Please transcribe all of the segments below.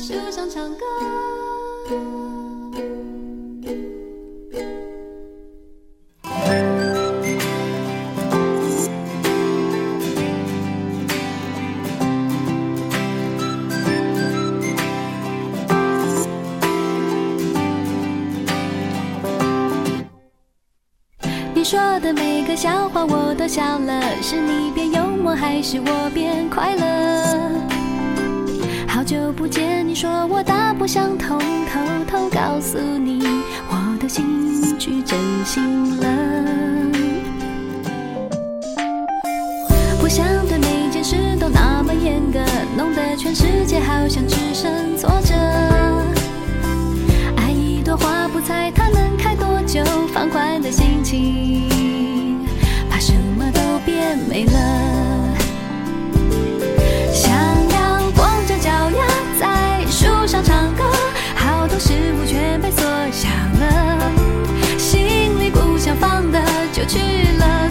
树上唱歌。你说的每个笑话我都笑了，是你变幽默还是我变快乐？久不见，你说我大不相同，偷偷告诉你，我的心去真心了。去了，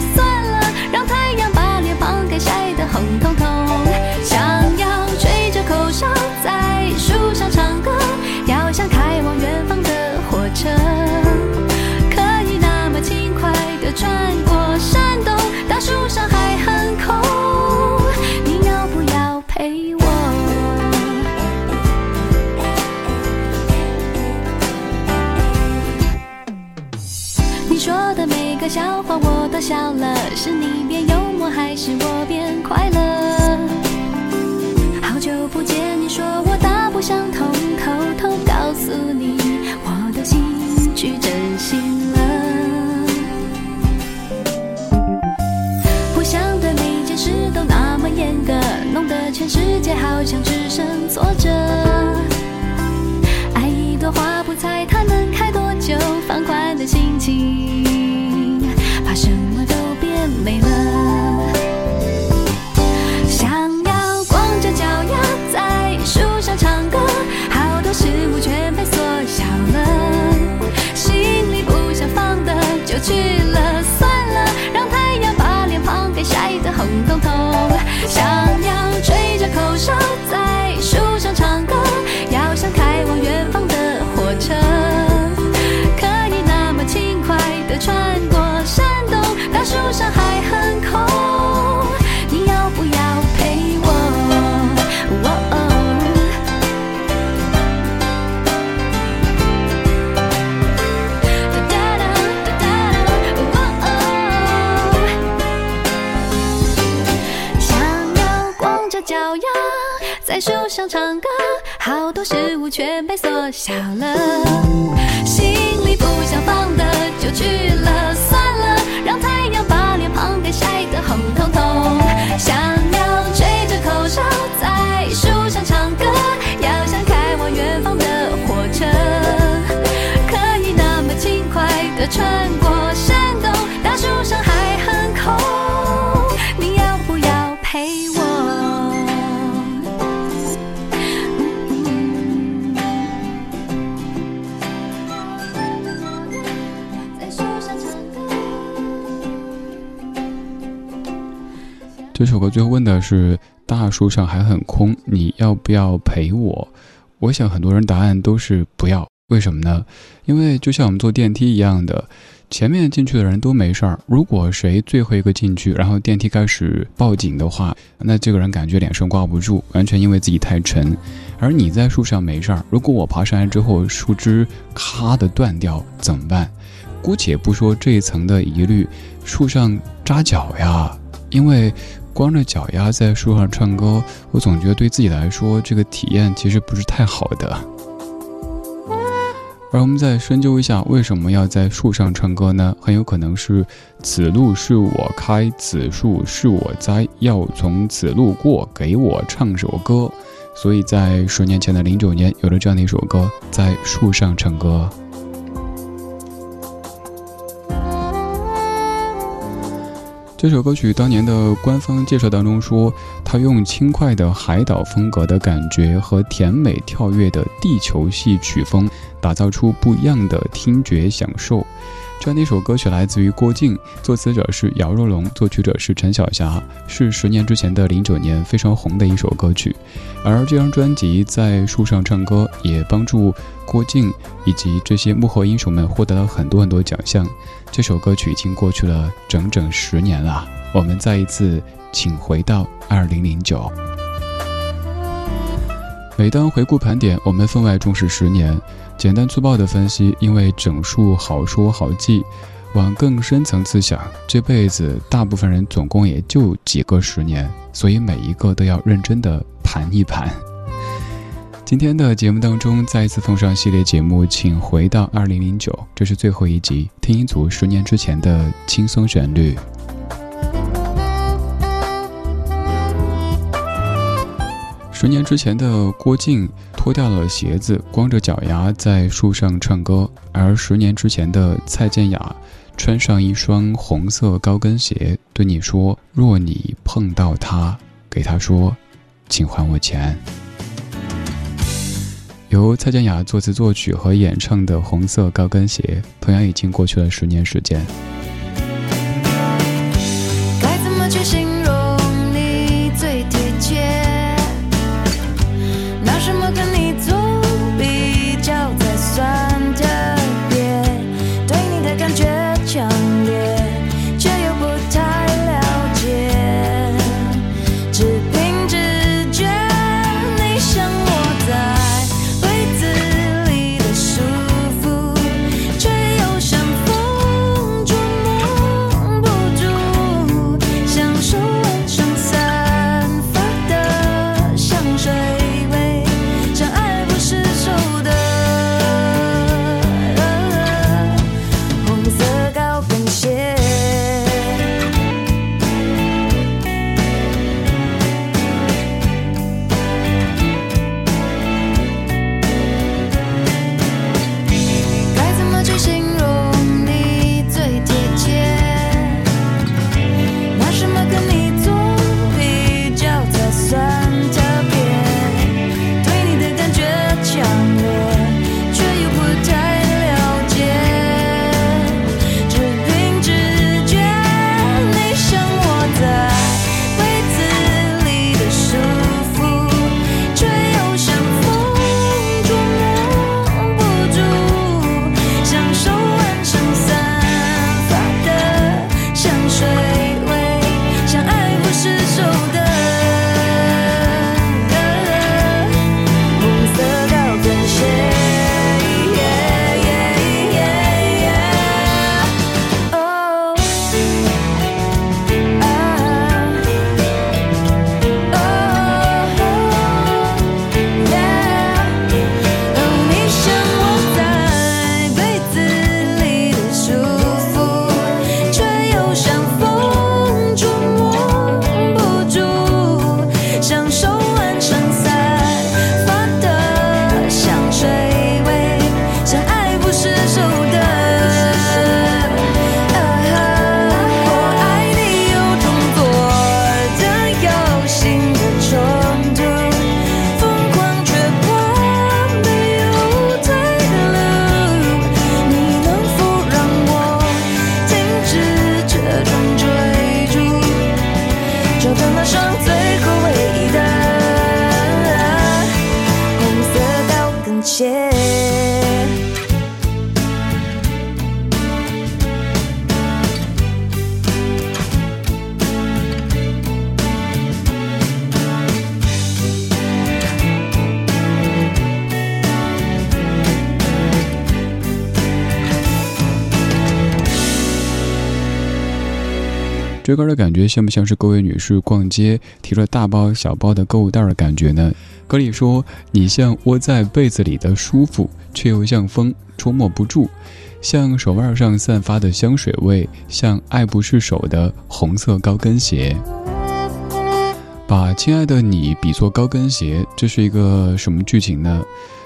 还是我变多事物全被缩小了，心里不想放的我最后问的是大树上还很空，你要不要陪我？我想很多人答案都是不要，为什么呢？因为就像我们坐电梯一样的，前面进去的人都没事儿，如果谁最后一个进去，然后电梯开始报警的话，那这个人感觉脸上挂不住，完全因为自己太沉。而你在树上没事儿，如果我爬上来之后树枝咔的断掉怎么办？姑且不说这一层的疑虑，树上扎脚呀，因为光着脚丫在树上唱歌，我总觉得对自己来说这个体验其实不是太好的。而我们再深究一下，为什么要在树上唱歌呢？很有可能是此路是我开，此树是我栽，要从此路过，给我唱首歌。所以在十年前的零九年，有了这样的一首歌，在树上唱歌。这首歌曲当年的官方介绍当中说，他用轻快的海岛风格的感觉和甜美跳跃的地球系曲风，打造出不一样的听觉享受。这样的一首歌曲来自于郭靖，作词者是姚若龙，作曲者是陈小霞，是十年之前的零九年非常红的一首歌曲。而这张专辑在树上唱歌，也帮助郭靖以及这些幕后英雄们获得了很多很多奖项。这首歌曲已经过去了整整十年了，我们再一次请回到二零零九。每当回顾盘点，我们分外重视十年。简单粗暴的分析，因为整数好说好记。往更深层次想，这辈子大部分人总共也就几个十年，所以每一个都要认真的盘一盘。今天的节目当中，再一次奉上系列节目，请回到二零零九，这是最后一集，听一组十年之前的轻松旋律。十年之前的郭靖脱掉了鞋子，光着脚丫在树上唱歌；而十年之前的蔡健雅穿上一双红色高跟鞋，对你说：“若你碰到他，给他说，请还我钱。”由蔡健雅作词作曲和演唱的《红色高跟鞋》，同样已经过去了十年时间。这歌的感觉像不像是各位女士逛街提着大包小包的购物袋的感觉呢？歌里说你像窝在被子里的舒服，却又像风捉摸不住，像手腕上散发的香水味，像爱不释手的红色高跟鞋。把亲爱的你比作高跟鞋，这是一个什么剧情呢？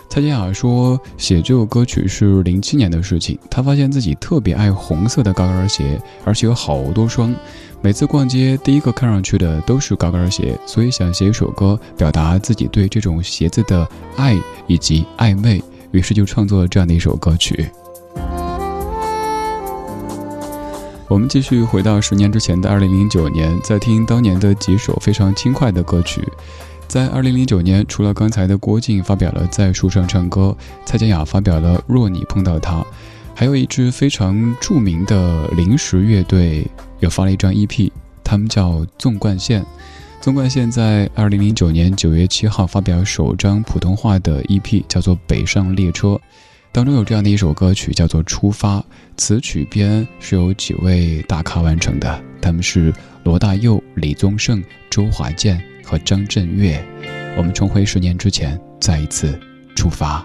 蔡健雅说，写这首歌曲是零七年的事情。她发现自己特别爱红色的高跟鞋，而且有好多双。每次逛街，第一个看上去的都是高跟鞋，所以想写一首歌，表达自己对这种鞋子的爱以及暧昧。于是就创作了这样的一首歌曲。我们继续回到十年之前的二零零九年，在听当年的几首非常轻快的歌曲。在二零零九年，除了刚才的郭靖发表了《在树上唱歌》，蔡健雅发表了《若你碰到他》，还有一支非常著名的临时乐队。又发了一张 EP，他们叫纵贯线。纵贯线在二零零九年九月七号发表首张普通话的 EP，叫做《北上列车》，当中有这样的一首歌曲，叫做《出发》，词曲编是由几位大咖完成的，他们是罗大佑、李宗盛、周华健和张震岳。我们重回十年之前，再一次出发。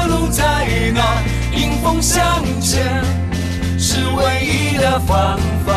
路在哪，迎风向前是唯一的方法。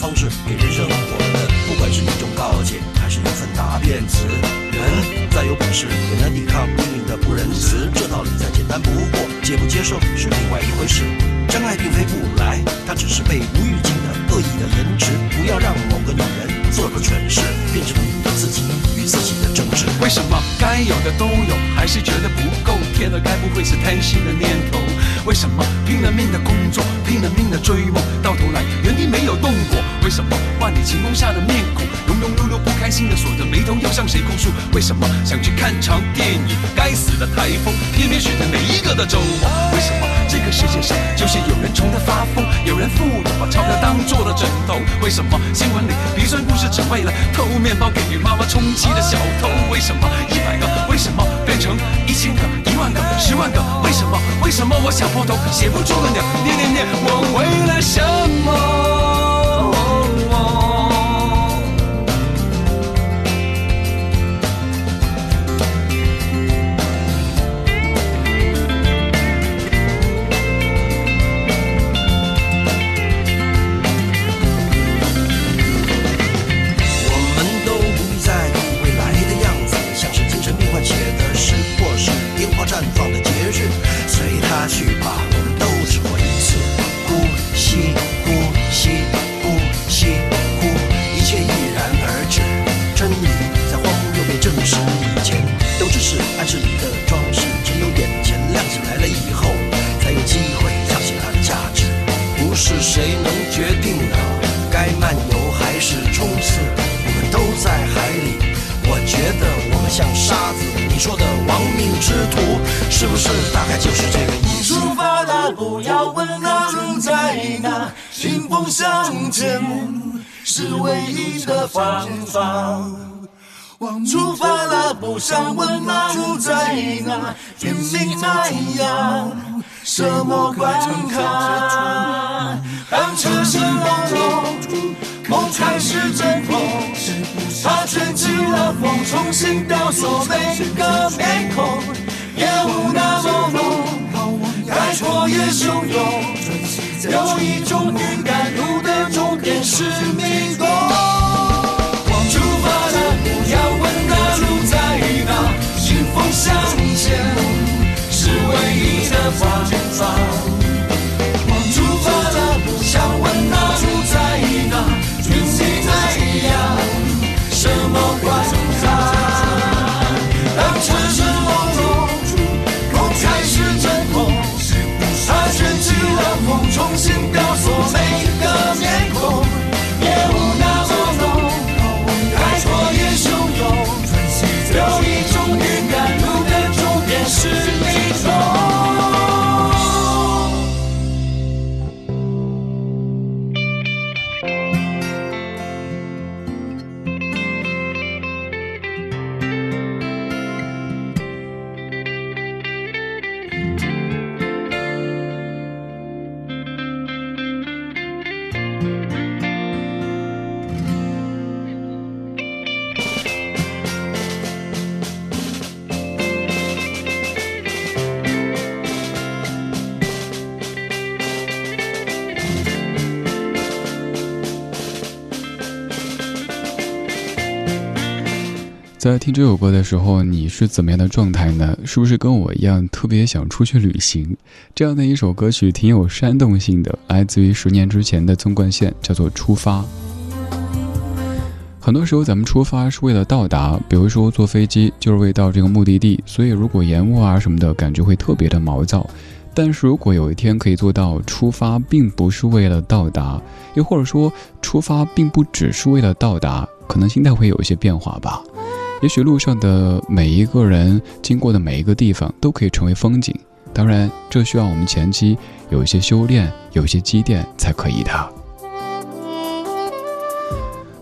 方式给人生活的，不管是一种告诫，还是一份答辩词。人再有本事，也难抵抗命运的不仁慈。这道理再简单不过，接不接受是另外一回事。真爱并非不来，它只是被无预警的恶意的延迟。不要让某个女人做了诠释，变成你自己与自己的争执。为什么该有的都有，还是觉得不够？天了，该不会是贪心的念头？为什么拼了命的工作，拼了命的追梦，到头来原地没有动过？为什么万里晴空下的面孔，庸庸碌碌不开心的锁着眉头，要向谁哭诉？为什么想去看场电影？该死的台风，偏偏选在每一个的周末。世界上就是有人穷得发疯，有人富有把钞票当做了枕头？为什么新闻里鼻酸故事只为了偷面包给妈妈充饥的小偷？为什么一百个为什么变成一千个、一万个、十万个？为什么？为什么我想破头写不出的鸟？念念念，我为了什么？前是唯一的方法。出发了，不想问那路在哪，拼命那样，什么关卡？当车声隆隆，梦开始挣脱，它卷起了风，重新雕塑每个面孔，烟雾那么浓，海阔也汹涌，有一种预感，终点是迷宫。出发了，不要问那路在哪，迎风向前是唯一的方法。在听这首歌的时候，你是怎么样的状态呢？是不是跟我一样特别想出去旅行？这样的一首歌曲挺有煽动性的，来自于十年之前的纵贯线，叫做《出发》。很多时候咱们出发是为了到达，比如说坐飞机就是为到这个目的地，所以如果延误啊什么的，感觉会特别的毛躁。但是如果有一天可以做到出发并不是为了到达，又或者说出发并不只是为了到达，可能心态会有一些变化吧。也许路上的每一个人经过的每一个地方都可以成为风景，当然这需要我们前期有一些修炼，有一些积淀才可以的。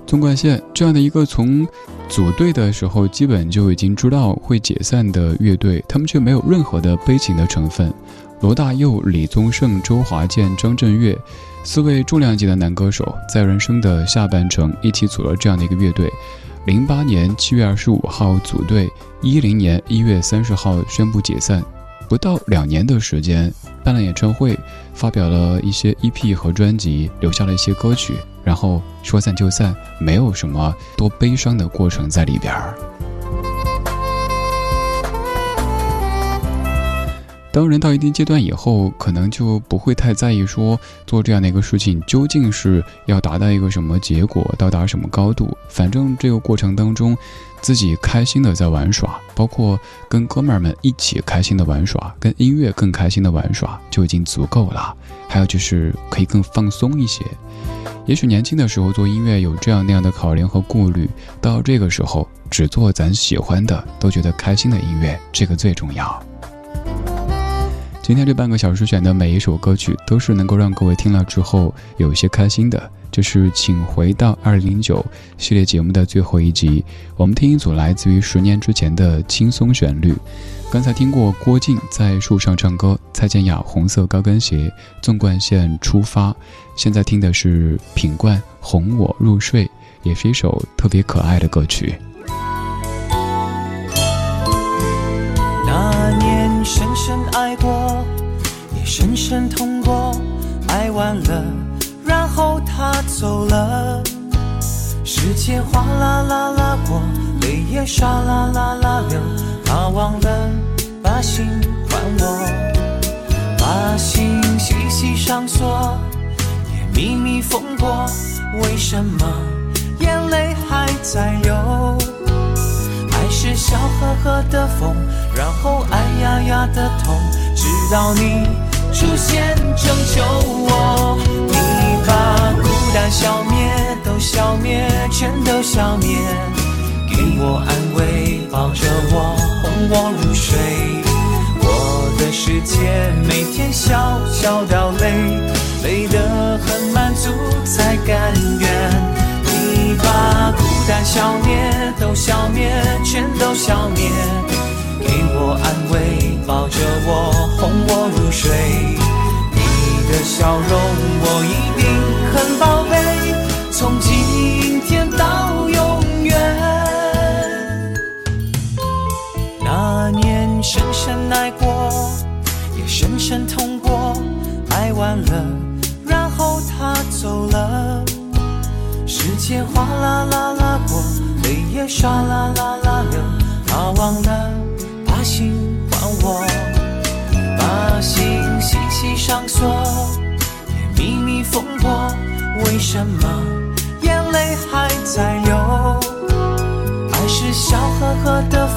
纵贯线这样的一个从组队的时候基本就已经知道会解散的乐队，他们却没有任何的悲情的成分。罗大佑、李宗盛、周华健、张震岳四位重量级的男歌手，在人生的下半程一起组了这样的一个乐队。零八年七月二十五号组队，一零年一月三十号宣布解散，不到两年的时间，办了演唱会，发表了一些 EP 和专辑，留下了一些歌曲，然后说散就散，没有什么多悲伤的过程在里边儿。当人到一定阶段以后，可能就不会太在意说做这样的一个事情究竟是要达到一个什么结果，到达什么高度。反正这个过程当中，自己开心的在玩耍，包括跟哥们儿们一起开心的玩耍，跟音乐更开心的玩耍就已经足够了。还有就是可以更放松一些。也许年轻的时候做音乐有这样那样的考量和顾虑，到这个时候只做咱喜欢的，都觉得开心的音乐，这个最重要。今天这半个小时选的每一首歌曲，都是能够让各位听了之后有一些开心的。这是《请回到二零零九》系列节目的最后一集，我们听一组来自于十年之前的轻松旋律。刚才听过郭靖在树上唱歌，蔡健雅红色高跟鞋，纵贯线出发。现在听的是品冠哄我入睡，也是一首特别可爱的歌曲。那年深深爱过，也深深痛过，爱完了，然后他走了。时间哗啦啦啦过，泪也唰啦啦啦流，他忘了把心还我，把心细细上锁，也秘密缝过，为什么眼泪还在流？爱是笑呵呵的风，然后哎呀呀的痛，直到你出现拯救我。你把孤单消灭，都消灭，全都消灭，给我安慰，抱着我，哄我入睡。我的世界，每天笑笑到累，累得很满足才甘愿。你把孤单消灭，都消灭，全都消灭，给我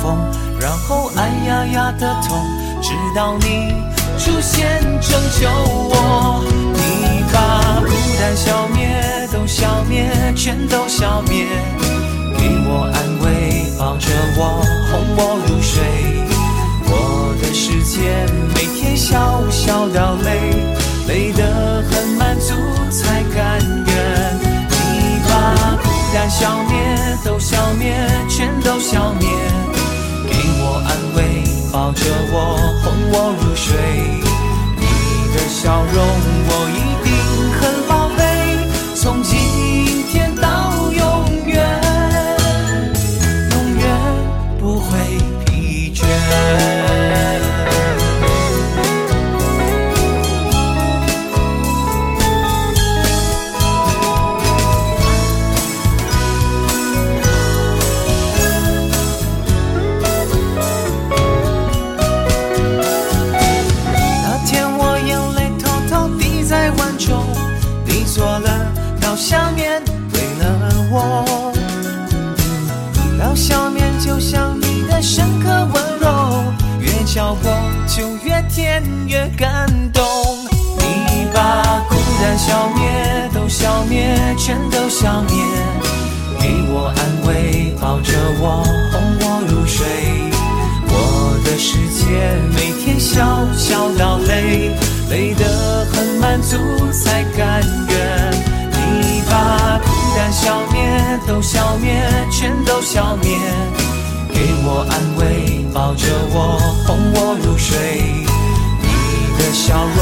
风，然后哎呀呀的痛，直到你出现拯救我。你把孤单消灭，都消灭，全都消灭，给我安慰，抱着我，哄我入睡。我的世界每天小小到累，累得很满足才甘愿。你把孤单消灭，都消灭，全都消灭，抱着我，哄我入睡。你的笑容我一定足才甘愿。你把孤单消灭，都消灭，全都消灭，给我安慰，抱着我，哄我入睡。你的笑容